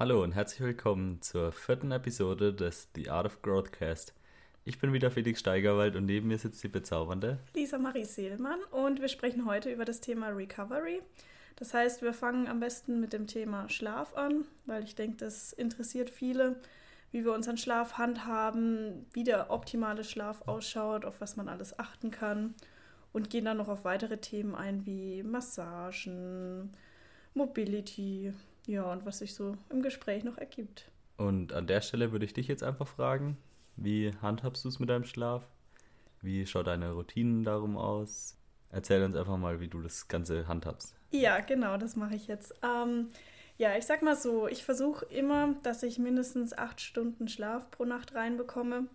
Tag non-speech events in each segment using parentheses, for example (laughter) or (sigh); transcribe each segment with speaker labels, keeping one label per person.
Speaker 1: Hallo und herzlich willkommen zur vierten Episode des The Art of Growthcast. Ich bin wieder Felix Steigerwald und neben mir sitzt die bezaubernde
Speaker 2: Lisa Marie Seelmann und wir sprechen heute über das Thema Recovery. Das heißt, wir fangen am besten mit dem Thema Schlaf an, weil ich denke, das interessiert viele, wie wir unseren Schlaf handhaben, wie der optimale Schlaf ausschaut, auf was man alles achten kann und gehen dann noch auf weitere Themen ein wie Massagen, Mobility, ja, und was sich so im Gespräch noch ergibt.
Speaker 1: Und an der Stelle würde ich dich jetzt einfach fragen, wie handhabst du es mit deinem Schlaf? Wie schaut deine Routinen darum aus? Erzähl uns einfach mal, wie du das Ganze handhabst.
Speaker 2: Ja, genau, das mache ich jetzt. Ähm, ja, ich sag mal so, ich versuche immer, dass ich mindestens acht Stunden Schlaf pro Nacht reinbekomme.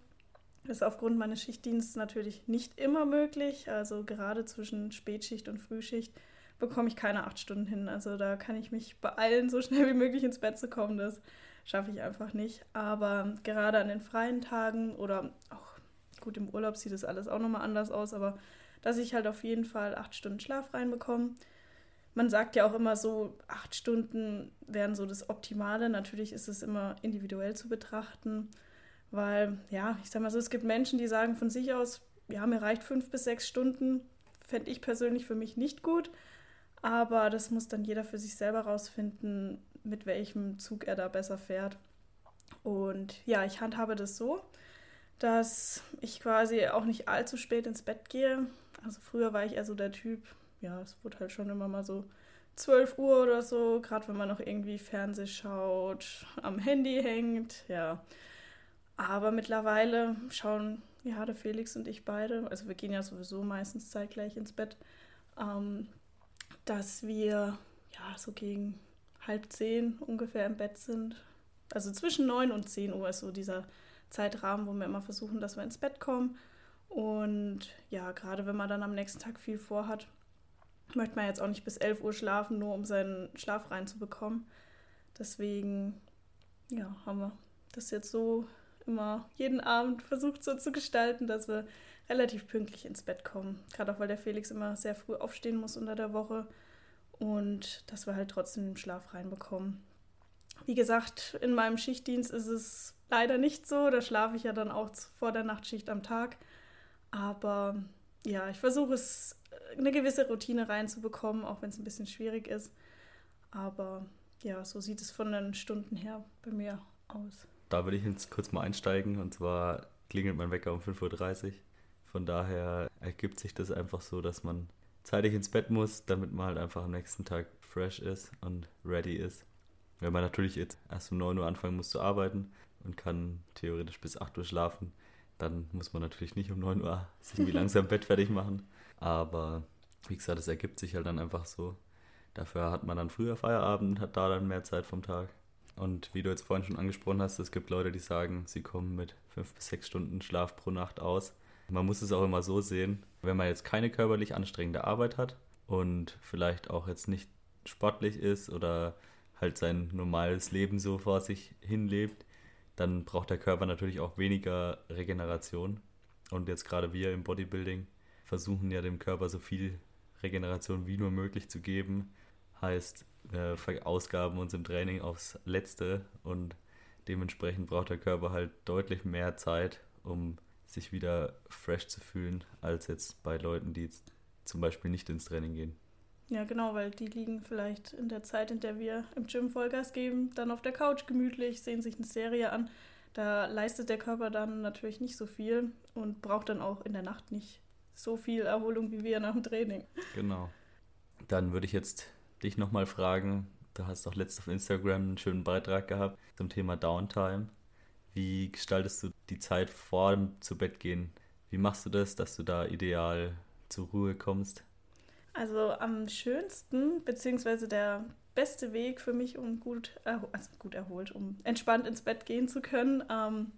Speaker 2: Das ist aufgrund meines Schichtdienstes natürlich nicht immer möglich. Also gerade zwischen Spätschicht und Frühschicht bekomme ich keine acht Stunden hin. Also da kann ich mich beeilen, so (laughs) schnell wie möglich ins Bett zu kommen. Das schaffe ich einfach nicht. Aber gerade an den freien Tagen oder auch gut im Urlaub sieht das alles auch nochmal anders aus, aber dass ich halt auf jeden Fall acht Stunden Schlaf reinbekomme. Man sagt ja auch immer so, acht Stunden wären so das Optimale. Natürlich ist es immer individuell zu betrachten, weil, ja, ich sag mal so, es gibt Menschen, die sagen von sich aus, ja, mir reicht fünf bis sechs Stunden. Fände ich persönlich für mich nicht gut. Aber das muss dann jeder für sich selber rausfinden, mit welchem Zug er da besser fährt. Und ja, ich handhabe das so, dass ich quasi auch nicht allzu spät ins Bett gehe. Also früher war ich eher so der Typ, ja, es wurde halt schon immer mal so 12 Uhr oder so, gerade wenn man noch irgendwie Fernseh schaut, am Handy hängt, ja. Aber mittlerweile schauen ja der Felix und ich beide, also wir gehen ja sowieso meistens zeitgleich ins Bett, ähm, dass wir ja so gegen halb zehn ungefähr im Bett sind. Also zwischen neun und zehn Uhr ist so dieser Zeitrahmen, wo wir immer versuchen, dass wir ins Bett kommen. Und ja, gerade wenn man dann am nächsten Tag viel vorhat, möchte man jetzt auch nicht bis 11 Uhr schlafen, nur um seinen Schlaf reinzubekommen. Deswegen, ja, haben wir das jetzt so immer jeden Abend versucht so zu gestalten, dass wir relativ pünktlich ins Bett kommen. Gerade auch, weil der Felix immer sehr früh aufstehen muss unter der Woche und dass wir halt trotzdem den Schlaf reinbekommen. Wie gesagt, in meinem Schichtdienst ist es leider nicht so. Da schlafe ich ja dann auch vor der Nachtschicht am Tag. Aber ja, ich versuche es, äh, eine gewisse Routine reinzubekommen, auch wenn es ein bisschen schwierig ist. Aber ja, so sieht es von den Stunden her bei mir aus.
Speaker 1: Da würde ich jetzt kurz mal einsteigen. Und zwar klingelt mein Wecker um 5.30 Uhr. Von daher ergibt sich das einfach so, dass man zeitig ins Bett muss, damit man halt einfach am nächsten Tag fresh ist und ready ist. Wenn man natürlich jetzt erst um 9 Uhr anfangen muss zu arbeiten und kann theoretisch bis 8 Uhr schlafen, dann muss man natürlich nicht um 9 Uhr (laughs) sich irgendwie (laughs) langsam Bett fertig machen. Aber wie gesagt, es ergibt sich halt dann einfach so. Dafür hat man dann früher Feierabend, hat da dann mehr Zeit vom Tag. Und wie du jetzt vorhin schon angesprochen hast, es gibt Leute, die sagen, sie kommen mit fünf bis sechs Stunden Schlaf pro Nacht aus. Man muss es auch immer so sehen, wenn man jetzt keine körperlich anstrengende Arbeit hat und vielleicht auch jetzt nicht sportlich ist oder halt sein normales Leben so vor sich hinlebt, dann braucht der Körper natürlich auch weniger Regeneration. Und jetzt gerade wir im Bodybuilding versuchen ja dem Körper so viel Regeneration wie nur möglich zu geben. Heißt, wir verausgaben uns im Training aufs Letzte und dementsprechend braucht der Körper halt deutlich mehr Zeit, um sich wieder fresh zu fühlen, als jetzt bei Leuten, die jetzt zum Beispiel nicht ins Training gehen.
Speaker 2: Ja, genau, weil die liegen vielleicht in der Zeit, in der wir im Gym Vollgas geben, dann auf der Couch gemütlich, sehen sich eine Serie an. Da leistet der Körper dann natürlich nicht so viel und braucht dann auch in der Nacht nicht so viel Erholung wie wir nach dem Training.
Speaker 1: Genau. Dann würde ich jetzt dich nochmal fragen, du hast auch letztens auf Instagram einen schönen Beitrag gehabt zum Thema Downtime. Wie gestaltest du die Zeit vor dem zu Bett gehen? Wie machst du das, dass du da ideal zur Ruhe kommst?
Speaker 2: Also am schönsten, beziehungsweise der beste Weg für mich, um gut, also gut erholt, um entspannt ins Bett gehen zu können, ähm,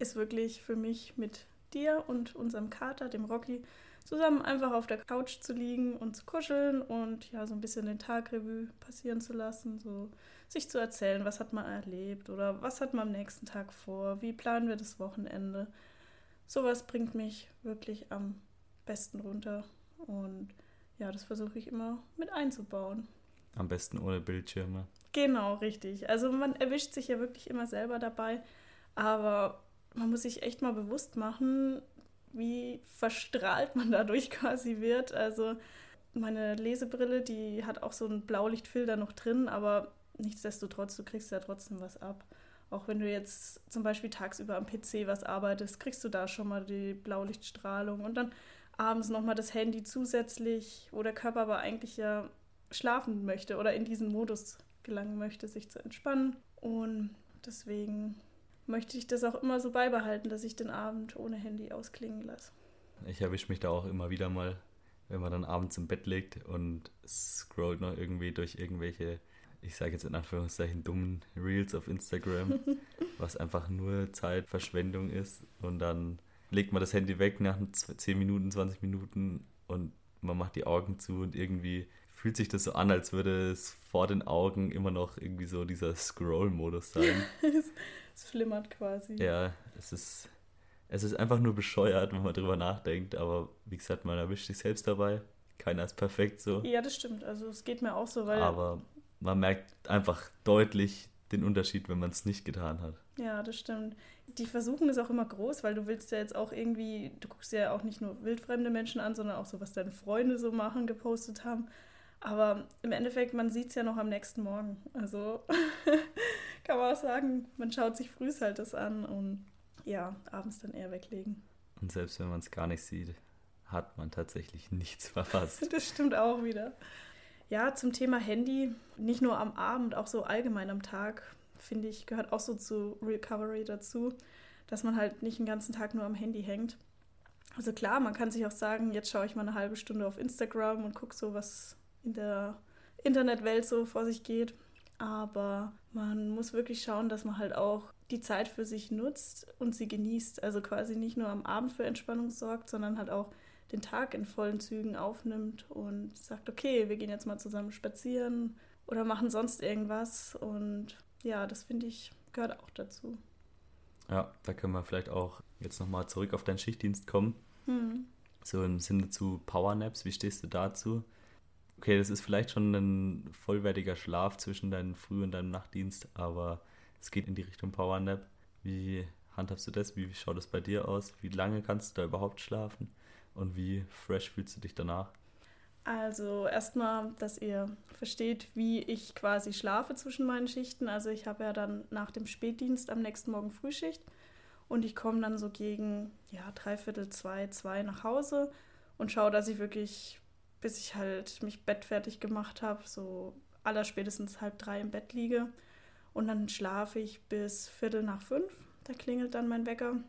Speaker 2: ist wirklich für mich mit dir und unserem Kater, dem Rocky, zusammen einfach auf der Couch zu liegen und zu kuscheln und ja, so ein bisschen den Tagrevue passieren zu lassen, so sich zu erzählen, was hat man erlebt oder was hat man am nächsten Tag vor, wie planen wir das Wochenende. Sowas bringt mich wirklich am besten runter und ja, das versuche ich immer mit einzubauen.
Speaker 1: Am besten ohne Bildschirme.
Speaker 2: Genau, richtig. Also man erwischt sich ja wirklich immer selber dabei, aber man muss sich echt mal bewusst machen, wie verstrahlt man dadurch (laughs) quasi wird. Also meine Lesebrille, die hat auch so einen Blaulichtfilter noch drin, aber nichtsdestotrotz, du kriegst ja trotzdem was ab. Auch wenn du jetzt zum Beispiel tagsüber am PC was arbeitest, kriegst du da schon mal die Blaulichtstrahlung und dann abends nochmal das Handy zusätzlich, wo der Körper aber eigentlich ja schlafen möchte oder in diesen Modus gelangen möchte, sich zu entspannen. Und deswegen möchte ich das auch immer so beibehalten, dass ich den Abend ohne Handy ausklingen lasse.
Speaker 1: Ich erwische mich da auch immer wieder mal, wenn man dann abends im Bett liegt und scrollt noch irgendwie durch irgendwelche, ich sage jetzt in Anführungszeichen, dummen Reels auf Instagram, (laughs) was einfach nur Zeitverschwendung ist. Und dann legt man das Handy weg nach 10 Minuten, 20 Minuten und man macht die Augen zu und irgendwie fühlt sich das so an, als würde es vor den Augen immer noch irgendwie so dieser Scroll-Modus sein. (laughs)
Speaker 2: es flimmert quasi.
Speaker 1: Ja, es ist, es ist einfach nur bescheuert, wenn man drüber nachdenkt, aber wie gesagt, man erwischt sich selbst dabei. Keiner ist perfekt so.
Speaker 2: Ja, das stimmt. Also es geht mir auch so, weil.
Speaker 1: Aber man merkt einfach deutlich den Unterschied, wenn man es nicht getan hat.
Speaker 2: Ja, das stimmt. Die Versuchung ist auch immer groß, weil du willst ja jetzt auch irgendwie, du guckst ja auch nicht nur wildfremde Menschen an, sondern auch so, was deine Freunde so machen, gepostet haben. Aber im Endeffekt, man sieht es ja noch am nächsten Morgen. Also (laughs) kann man auch sagen, man schaut sich früh halt das an und ja, abends dann eher weglegen.
Speaker 1: Und selbst wenn man es gar nicht sieht, hat man tatsächlich nichts (laughs) verpasst.
Speaker 2: das stimmt auch wieder. Ja, zum Thema Handy, nicht nur am Abend, auch so allgemein am Tag, finde ich, gehört auch so zu Recovery dazu, dass man halt nicht den ganzen Tag nur am Handy hängt. Also klar, man kann sich auch sagen, jetzt schaue ich mal eine halbe Stunde auf Instagram und gucke so, was in der Internetwelt so vor sich geht. Aber man muss wirklich schauen, dass man halt auch die Zeit für sich nutzt und sie genießt. Also quasi nicht nur am Abend für Entspannung sorgt, sondern halt auch den Tag in vollen Zügen aufnimmt und sagt, okay, wir gehen jetzt mal zusammen spazieren oder machen sonst irgendwas. Und ja, das finde ich gehört auch dazu.
Speaker 1: Ja, da können wir vielleicht auch jetzt nochmal zurück auf deinen Schichtdienst kommen. Hm. So im Sinne zu Powernaps, wie stehst du dazu? Okay, das ist vielleicht schon ein vollwertiger Schlaf zwischen deinem Früh- und deinem Nachtdienst, aber es geht in die Richtung Powernap. Wie handhabst du das? Wie schaut es bei dir aus? Wie lange kannst du da überhaupt schlafen? Und wie fresh fühlst du dich danach?
Speaker 2: Also erstmal, dass ihr versteht, wie ich quasi schlafe zwischen meinen Schichten. Also ich habe ja dann nach dem Spätdienst am nächsten Morgen Frühschicht und ich komme dann so gegen ja dreiviertel zwei, zwei nach Hause und schaue, dass ich wirklich bis ich halt mich bettfertig gemacht habe, so allerspätestens halb drei im Bett liege. Und dann schlafe ich bis Viertel nach fünf. Da klingelt dann mein Wecker.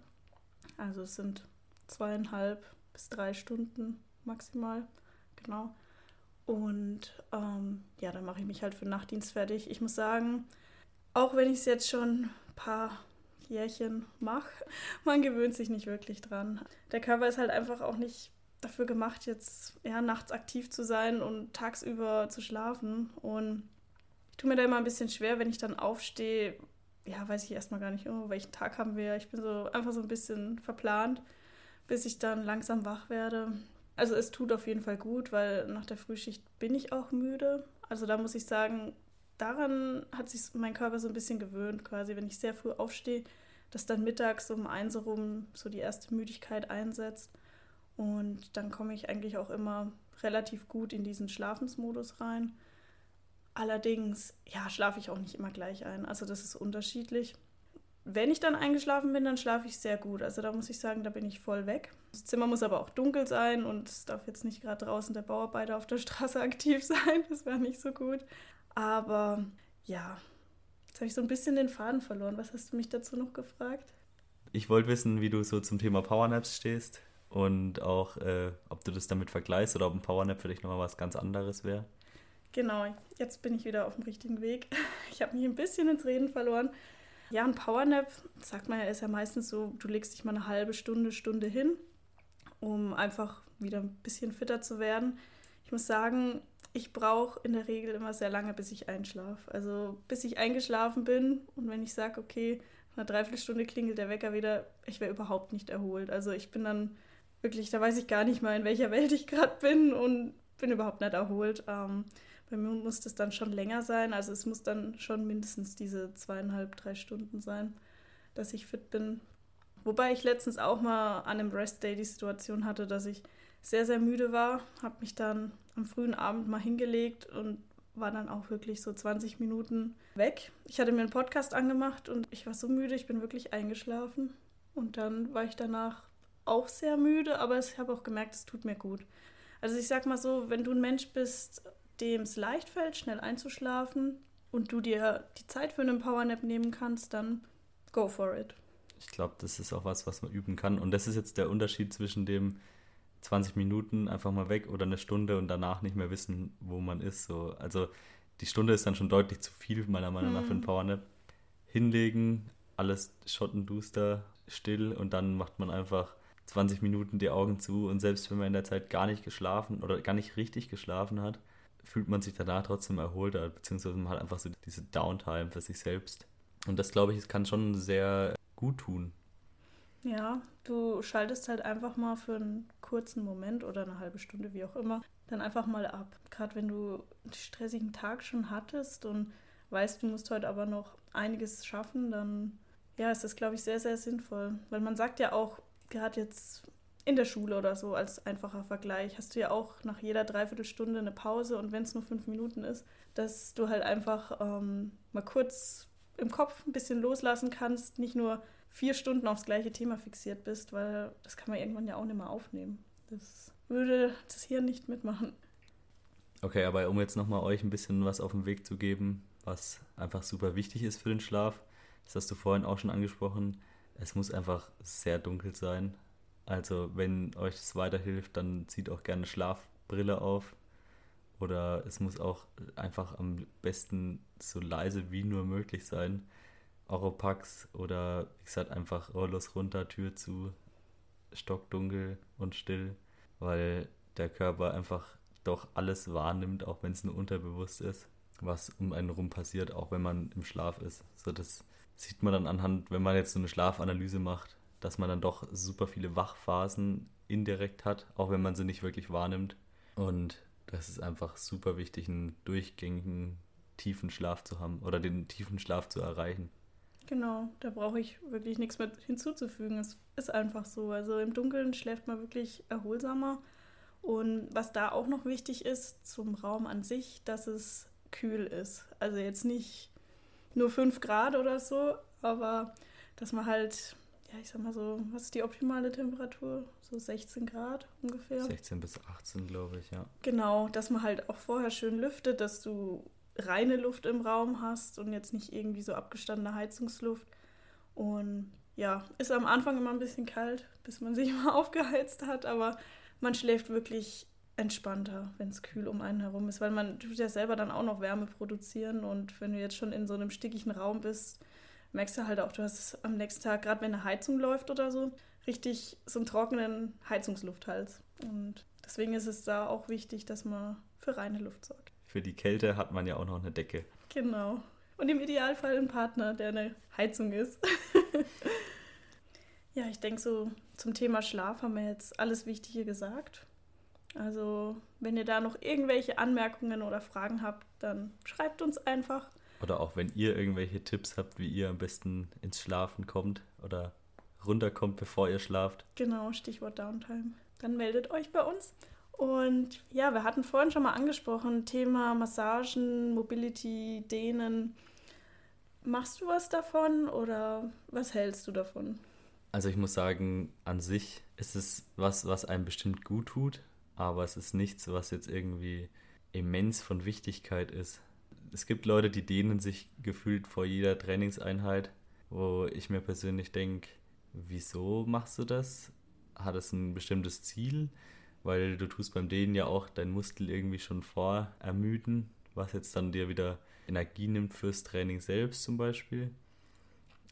Speaker 2: Also es sind zweieinhalb bis drei Stunden maximal. Genau. Und ähm, ja, dann mache ich mich halt für Nachtdienst fertig. Ich muss sagen, auch wenn ich es jetzt schon ein paar Jährchen mache, (laughs) man gewöhnt sich nicht wirklich dran. Der Körper ist halt einfach auch nicht dafür gemacht, jetzt ja, nachts aktiv zu sein und tagsüber zu schlafen. Und ich tue mir da immer ein bisschen schwer, wenn ich dann aufstehe. Ja, weiß ich erstmal gar nicht, oh, welchen Tag haben wir. Ich bin so einfach so ein bisschen verplant, bis ich dann langsam wach werde. Also es tut auf jeden Fall gut, weil nach der Frühschicht bin ich auch müde. Also da muss ich sagen, daran hat sich mein Körper so ein bisschen gewöhnt, quasi, wenn ich sehr früh aufstehe, dass dann mittags um eins herum so die erste Müdigkeit einsetzt. Und dann komme ich eigentlich auch immer relativ gut in diesen Schlafensmodus rein. Allerdings, ja, schlafe ich auch nicht immer gleich ein. Also das ist unterschiedlich. Wenn ich dann eingeschlafen bin, dann schlafe ich sehr gut. Also da muss ich sagen, da bin ich voll weg. Das Zimmer muss aber auch dunkel sein und es darf jetzt nicht gerade draußen der Bauarbeiter auf der (laughs) Straße aktiv sein. Das wäre nicht so gut. Aber ja, jetzt habe ich so ein bisschen den Faden verloren. Was hast du mich dazu noch gefragt?
Speaker 1: Ich wollte wissen, wie du so zum Thema Powernaps stehst und auch, äh, ob du das damit vergleichst oder ob ein Powernap für dich nochmal was ganz anderes wäre.
Speaker 2: Genau, jetzt bin ich wieder auf dem richtigen Weg. (laughs) Ich habe mich ein bisschen ins Reden verloren. Ja, ein Powernap, sagt man ja, ist ja meistens so, du legst dich mal eine halbe Stunde, Stunde hin, um einfach wieder ein bisschen fitter zu werden. Ich muss sagen, ich brauche in der Regel immer sehr lange, bis ich einschlafe. Also bis ich eingeschlafen bin und wenn ich sage, okay, nach einer Dreiviertelstunde klingelt der Wecker wieder, ich wäre überhaupt nicht erholt. Also ich bin dann wirklich, da weiß ich gar nicht mal, in welcher Welt ich gerade bin und bin überhaupt nicht erholt. Ähm, Bei mir muss das dann schon länger sein. Also es muss dann schon mindestens diese zweieinhalb, drei Stunden sein, dass ich fit bin. Wobei ich letztens auch mal an einem Rest Day die Situation hatte, dass ich sehr, sehr müde war, habe mich dann am frühen Abend mal hingelegt und war dann auch wirklich so 20 Minuten weg. Ich hatte mir einen Podcast angemacht und ich war so müde, ich bin wirklich eingeschlafen. Und dann war ich danach auch sehr müde, aber ich habe auch gemerkt, es tut mir gut. Also ich sag mal so, wenn du ein Mensch bist, dem es leicht fällt, schnell einzuschlafen und du dir die Zeit für einen Powernap nehmen kannst, dann go for it.
Speaker 1: Ich glaube, das ist auch was, was man üben kann. Und das ist jetzt der Unterschied zwischen dem 20 Minuten einfach mal weg oder eine Stunde und danach nicht mehr wissen, wo man ist. So. Also die Stunde ist dann schon deutlich zu viel, meiner Meinung nach, für einen hm. Powernap. Hinlegen, alles schottenduster, still und dann macht man einfach 20 Minuten die Augen zu und selbst wenn man in der Zeit gar nicht geschlafen oder gar nicht richtig geschlafen hat, fühlt man sich danach trotzdem erholter, beziehungsweise man hat einfach so diese Downtime für sich selbst. Und das, glaube ich, kann schon sehr gut tun.
Speaker 2: Ja, du schaltest halt einfach mal für einen kurzen Moment oder eine halbe Stunde, wie auch immer, dann einfach mal ab. Gerade wenn du einen stressigen Tag schon hattest und weißt, du musst heute aber noch einiges schaffen, dann ja, ist das, glaube ich, sehr, sehr sinnvoll. Weil man sagt ja auch, gerade jetzt in der Schule oder so als einfacher Vergleich, hast du ja auch nach jeder Dreiviertelstunde eine Pause und wenn es nur fünf Minuten ist, dass du halt einfach ähm, mal kurz im Kopf ein bisschen loslassen kannst, nicht nur vier Stunden aufs gleiche Thema fixiert bist, weil das kann man irgendwann ja auch nicht mehr aufnehmen. Das würde das hier nicht mitmachen.
Speaker 1: Okay, aber um jetzt nochmal euch ein bisschen was auf den Weg zu geben, was einfach super wichtig ist für den Schlaf, das hast du vorhin auch schon angesprochen, es muss einfach sehr dunkel sein. Also wenn euch das weiterhilft, dann zieht auch gerne Schlafbrille auf. Oder es muss auch einfach am besten so leise wie nur möglich sein. Oropax oder wie gesagt einfach Rollos runter, Tür zu, stockdunkel und still, weil der Körper einfach doch alles wahrnimmt, auch wenn es nur unterbewusst ist, was um einen rum passiert, auch wenn man im Schlaf ist. So das sieht man dann anhand, wenn man jetzt so eine Schlafanalyse macht, dass man dann doch super viele Wachphasen indirekt hat, auch wenn man sie nicht wirklich wahrnimmt. Und das ist einfach super wichtig, einen durchgängigen tiefen Schlaf zu haben oder den tiefen Schlaf zu erreichen.
Speaker 2: Genau, da brauche ich wirklich nichts mehr hinzuzufügen. Es ist einfach so. Also im Dunkeln schläft man wirklich erholsamer. Und was da auch noch wichtig ist zum Raum an sich, dass es kühl ist. Also jetzt nicht nur 5 Grad oder so, aber dass man halt, ja, ich sag mal so, was ist die optimale Temperatur? So 16 Grad ungefähr.
Speaker 1: 16 bis 18, glaube ich, ja.
Speaker 2: Genau, dass man halt auch vorher schön lüftet, dass du reine Luft im Raum hast und jetzt nicht irgendwie so abgestandene Heizungsluft. Und ja, ist am Anfang immer ein bisschen kalt, bis man sich (laughs) mal aufgeheizt hat, aber man schläft wirklich entspannter, wenn es kühl um einen herum ist, weil man tut ja selber dann auch noch Wärme produzieren und wenn du jetzt schon in so einem stickigen Raum bist, merkst du halt auch, du hast am nächsten Tag, gerade wenn eine Heizung läuft oder so, richtig so einen trockenen Heizungslufthals. Und deswegen ist es da auch wichtig, dass man für reine Luft sorgt.
Speaker 1: Für die Kälte hat man ja auch noch eine Decke.
Speaker 2: Genau. Und im Idealfall einen Partner, der eine Heizung ist. (laughs) ja, ich denke so zum Thema Schlaf haben wir jetzt alles Wichtige gesagt. Also, wenn ihr da noch irgendwelche Anmerkungen oder Fragen habt, dann schreibt uns einfach.
Speaker 1: Oder auch wenn ihr irgendwelche Tipps habt, wie ihr am besten ins Schlafen kommt oder runterkommt, bevor ihr schlaft.
Speaker 2: Genau, Stichwort Downtime. Dann meldet euch bei uns. Und ja, wir hatten vorhin schon mal angesprochen, Thema Massagen, Mobility, Dehnen. Machst du was davon oder was hältst du davon?
Speaker 1: Also ich muss sagen, an sich ist es was, was einem bestimmt gut tut, aber es ist nichts, was jetzt irgendwie immens von Wichtigkeit ist. Es gibt Leute, die dehnen sich gefühlt vor jeder Trainingseinheit, wo ich mir persönlich denke, wieso machst du das? Hat es ein bestimmtes Ziel? Weil du tust beim Dehnen ja auch deinen Muskel irgendwie schon vorermüden, was jetzt dann dir wieder Energie nimmt fürs Training selbst zum Beispiel.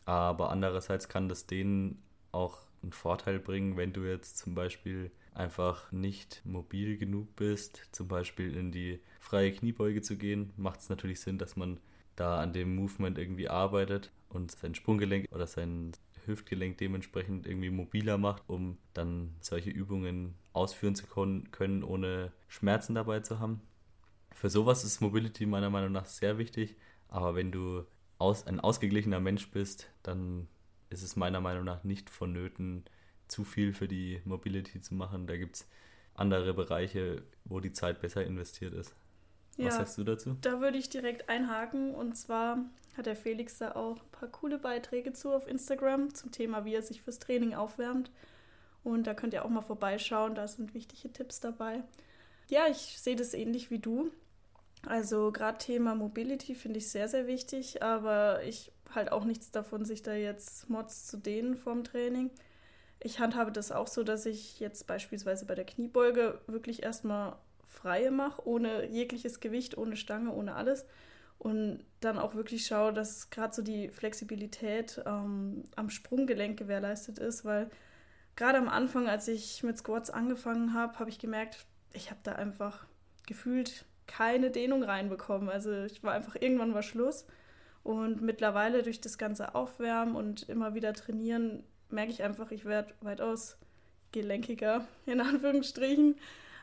Speaker 1: Aber andererseits kann das Dehnen auch einen Vorteil bringen, wenn du jetzt zum Beispiel einfach nicht mobil genug bist, zum Beispiel in die freie Kniebeuge zu gehen, macht es natürlich Sinn, dass man da an dem Movement irgendwie arbeitet und sein Sprunggelenk oder sein Hüftgelenk dementsprechend irgendwie mobiler macht, um dann solche Übungen ausführen zu können, ohne Schmerzen dabei zu haben. Für sowas ist Mobility meiner Meinung nach sehr wichtig, aber wenn du aus, ein ausgeglichener Mensch bist, dann ist es meiner Meinung nach nicht vonnöten, zu viel für die Mobility zu machen. Da gibt es andere Bereiche, wo die Zeit besser investiert ist.
Speaker 2: Was ja, sagst du dazu? Da würde ich direkt einhaken. Und zwar hat der Felix da auch ein paar coole Beiträge zu auf Instagram zum Thema, wie er sich fürs Training aufwärmt. Und da könnt ihr auch mal vorbeischauen, da sind wichtige Tipps dabei. Ja, ich sehe das ähnlich wie du. Also gerade Thema Mobility finde ich sehr, sehr wichtig, aber ich halt auch nichts davon, sich da jetzt Mods zu dehnen vorm Training. Ich handhabe das auch so, dass ich jetzt beispielsweise bei der Kniebeuge wirklich erstmal freie mache, ohne jegliches Gewicht, ohne Stange, ohne alles. Und dann auch wirklich schaue, dass gerade so die Flexibilität ähm, am Sprunggelenk gewährleistet ist, weil gerade am Anfang, als ich mit Squats angefangen habe, habe ich gemerkt, ich habe da einfach gefühlt keine Dehnung reinbekommen. Also ich war einfach, irgendwann war Schluss. Und mittlerweile durch das ganze Aufwärmen und immer wieder trainieren, merke ich einfach, ich werde weitaus gelenkiger, (laughs) in Anführungsstrichen.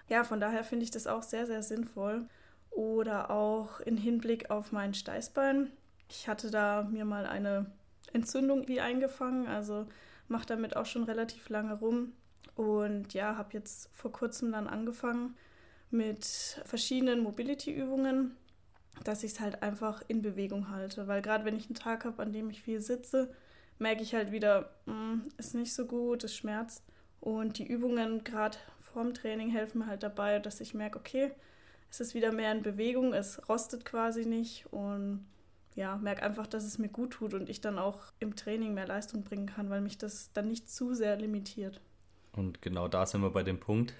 Speaker 2: Ja, von daher finde ich das auch sehr, sehr sinnvoll. Oder auch in Hinblick auf mein Steißbein. Ich hatte da mir mal eine Entzündung wie eingefangen, also mache damit auch schon relativ lange rum. Und ja, habe jetzt vor kurzem dann angefangen mit verschiedenen Mobility-Übungen, dass ich es halt einfach in Bewegung halte. Weil gerade wenn ich einen Tag habe, an dem ich viel sitze, merke ich halt wieder, mh, mm, ist nicht so gut, es schmerzt. Und die Übungen gerade vorm Training helfen mir halt dabei, dass ich merke, okay, es ist wieder mehr in Bewegung, es rostet quasi nicht und ja, merke einfach, dass es mir gut tut und ich dann auch im Training mehr Leistung bringen kann, weil mich das dann nicht zu sehr limitiert.
Speaker 1: Und genau da sind wir bei dem Punkt,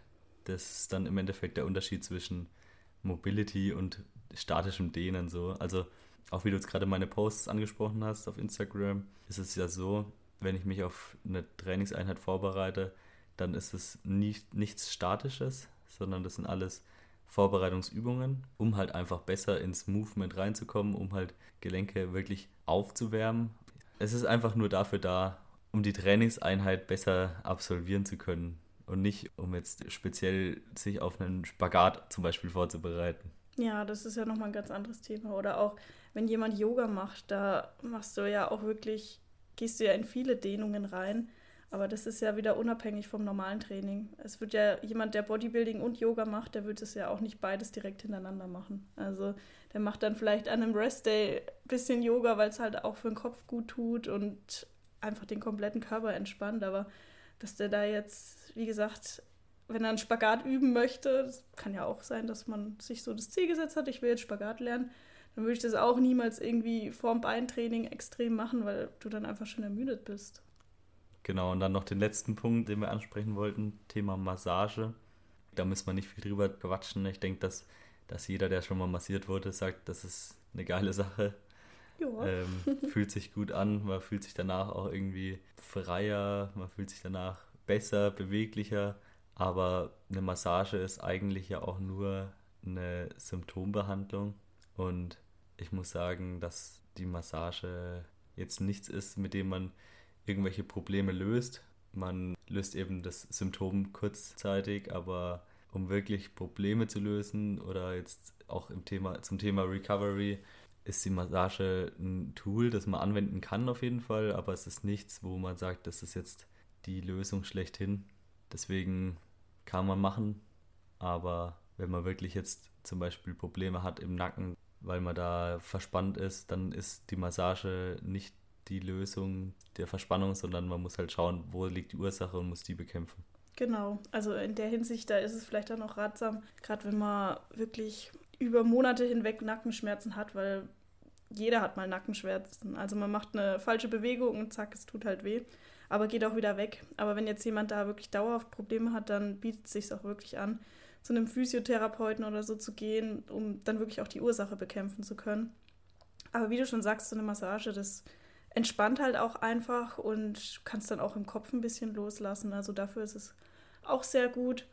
Speaker 1: das ist dann im Endeffekt der Unterschied zwischen Mobility und statischem Dehnen so. Also auch wie du jetzt gerade meine Posts angesprochen hast auf Instagram, ist es ja so, wenn ich mich auf eine Trainingseinheit vorbereite, dann ist es nicht, nichts Statisches, sondern das sind alles Vorbereitungsübungen, um halt einfach besser ins Movement reinzukommen, um halt Gelenke wirklich aufzuwärmen. Es ist einfach nur dafür da, um die Trainingseinheit besser absolvieren zu können und nicht, um jetzt speziell sich auf einen Spagat zum Beispiel vorzubereiten.
Speaker 2: Ja, das ist ja nochmal ein ganz anderes Thema. Oder auch, wenn jemand Yoga macht, da machst du ja auch wirklich, gehst du ja in viele Dehnungen rein. Aber das ist ja wieder unabhängig vom normalen Training. Es wird ja jemand, der Bodybuilding und Yoga macht, der wird es ja auch nicht beides direkt hintereinander machen. Also der macht dann vielleicht an einem Rest-Day ein bisschen Yoga, weil es halt auch für den Kopf gut tut und einfach den kompletten Körper entspannt. Aber dass der da jetzt, wie gesagt, wenn er einen Spagat üben möchte, das kann ja auch sein, dass man sich so das Ziel gesetzt hat, ich will jetzt Spagat lernen, dann würde ich das auch niemals irgendwie vorm Beintraining extrem machen, weil du dann einfach schon ermüdet bist.
Speaker 1: Genau, und dann noch den letzten Punkt, den wir ansprechen wollten, Thema Massage. Da müssen wir nicht viel drüber quatschen. Ich denke, dass, dass jeder, der schon mal massiert wurde, sagt, das ist eine geile Sache. Ähm, fühlt sich gut an, man fühlt sich danach auch irgendwie freier, man fühlt sich danach besser, beweglicher. Aber eine Massage ist eigentlich ja auch nur eine Symptombehandlung. Und ich muss sagen, dass die Massage jetzt nichts ist, mit dem man irgendwelche Probleme löst. Man löst eben das Symptom kurzzeitig, aber um wirklich Probleme zu lösen oder jetzt auch im Thema, zum Thema Recovery ist die Massage ein Tool, das man anwenden kann auf jeden Fall, aber es ist nichts, wo man sagt, das ist jetzt die Lösung schlechthin. Deswegen kann man machen, aber wenn man wirklich jetzt zum Beispiel Probleme hat im Nacken, weil man da verspannt ist, dann ist die Massage nicht die Lösung der Verspannung, sondern man muss halt schauen, wo liegt die Ursache und muss die bekämpfen.
Speaker 2: Genau, also in der Hinsicht, da ist es vielleicht dann auch ratsam, gerade wenn man wirklich über Monate hinweg Nackenschmerzen hat, weil jeder hat mal Nackenschmerzen. Also man macht eine falsche Bewegung und zack, es tut halt weh, aber geht auch wieder weg. Aber wenn jetzt jemand da wirklich dauerhaft Probleme hat, dann bietet es sich auch wirklich an, zu einem Physiotherapeuten oder so zu gehen, um dann wirklich auch die Ursache bekämpfen zu können. Aber wie du schon sagst, so eine Massage, das entspannt halt auch einfach und kannst dann auch im Kopf ein bisschen loslassen. Also dafür ist es auch sehr gut.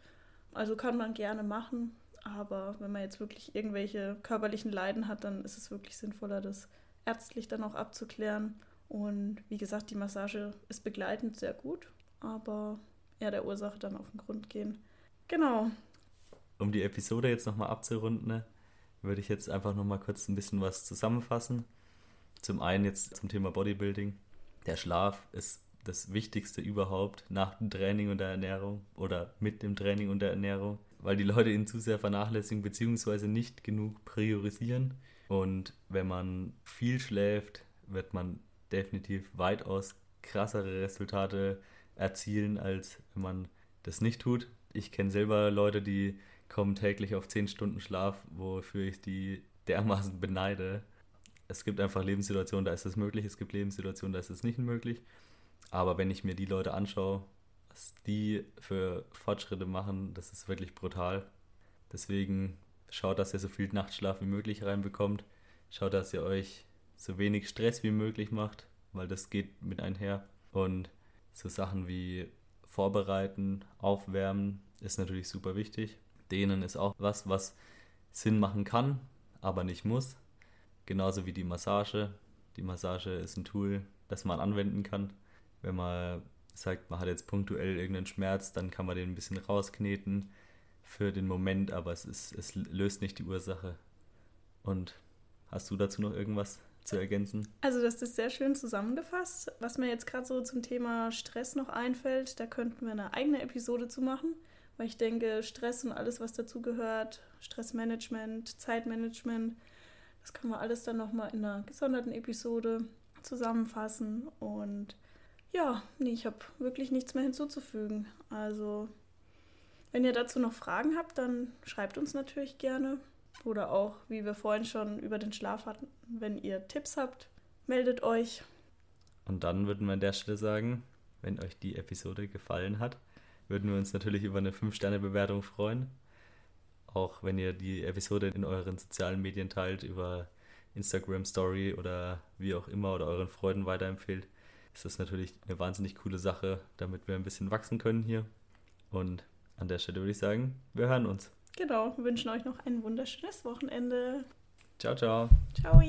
Speaker 2: Also kann man gerne machen. Aber wenn man jetzt wirklich irgendwelche körperlichen Leiden hat, dann ist es wirklich sinnvoller, das ärztlich dann auch abzuklären. Und wie gesagt, die Massage ist begleitend sehr gut, aber eher der Ursache dann auf den Grund gehen. Genau.
Speaker 1: Um die Episode jetzt nochmal abzurunden, würde ich jetzt einfach nochmal kurz ein bisschen was zusammenfassen. Zum einen jetzt zum Thema Bodybuilding. Der Schlaf ist das Wichtigste überhaupt nach dem Training und der Ernährung oder mit dem Training und der Ernährung, weil die Leute ihn zu sehr vernachlässigen bzw. nicht genug priorisieren. Und wenn man viel schläft, wird man definitiv weitaus krassere Resultate erzielen, als wenn man das nicht tut. Ich kenne selber Leute, die kommen täglich auf 10 Stunden Schlaf, wofür ich die dermaßen beneide. Es gibt einfach Lebenssituationen, da ist es möglich, es gibt Lebenssituationen, da ist es nicht möglich. Aber wenn ich mir die Leute anschaue, was die für Fortschritte machen, das ist wirklich brutal. Deswegen schaut, dass ihr so viel Nachtschlaf wie möglich reinbekommt. Schaut, dass ihr euch so wenig Stress wie möglich macht, weil das geht mit einher. Und so Sachen wie Vorbereiten, Aufwärmen ist natürlich super wichtig. Dehnen ist auch was, was Sinn machen kann, aber nicht muss. Genauso wie die Massage. Die Massage ist ein Tool, das man anwenden kann. Wenn man sagt, man hat jetzt punktuell irgendeinen Schmerz, dann kann man den ein bisschen rauskneten für den Moment, aber es, ist, es löst nicht die Ursache. Und hast du dazu noch irgendwas zu ergänzen?
Speaker 2: Also das ist sehr schön zusammengefasst. Was mir jetzt gerade so zum Thema Stress noch einfällt, da könnten wir eine eigene Episode zu machen, weil ich denke, Stress und alles, was dazugehört, Stressmanagement, Zeitmanagement, das können wir alles dann nochmal in einer gesonderten Episode zusammenfassen. Und ja, nee, ich habe wirklich nichts mehr hinzuzufügen. Also, wenn ihr dazu noch Fragen habt, dann schreibt uns natürlich gerne. Oder auch, wie wir vorhin schon über den Schlaf hatten, wenn ihr Tipps habt, meldet euch.
Speaker 1: Und dann würden wir an der Stelle sagen, wenn euch die Episode gefallen hat, würden wir uns natürlich über eine 5-Sterne-Bewertung freuen. Auch wenn ihr die Episode in euren sozialen Medien teilt, über Instagram Story oder wie auch immer oder euren Freunden weiterempfehlt, ist das natürlich eine wahnsinnig coole Sache, damit wir ein bisschen wachsen können hier. Und an der Stelle würde ich sagen, wir hören uns.
Speaker 2: Genau, wir wünschen euch noch ein wunderschönes Wochenende.
Speaker 1: Ciao, ciao.
Speaker 2: Ciao.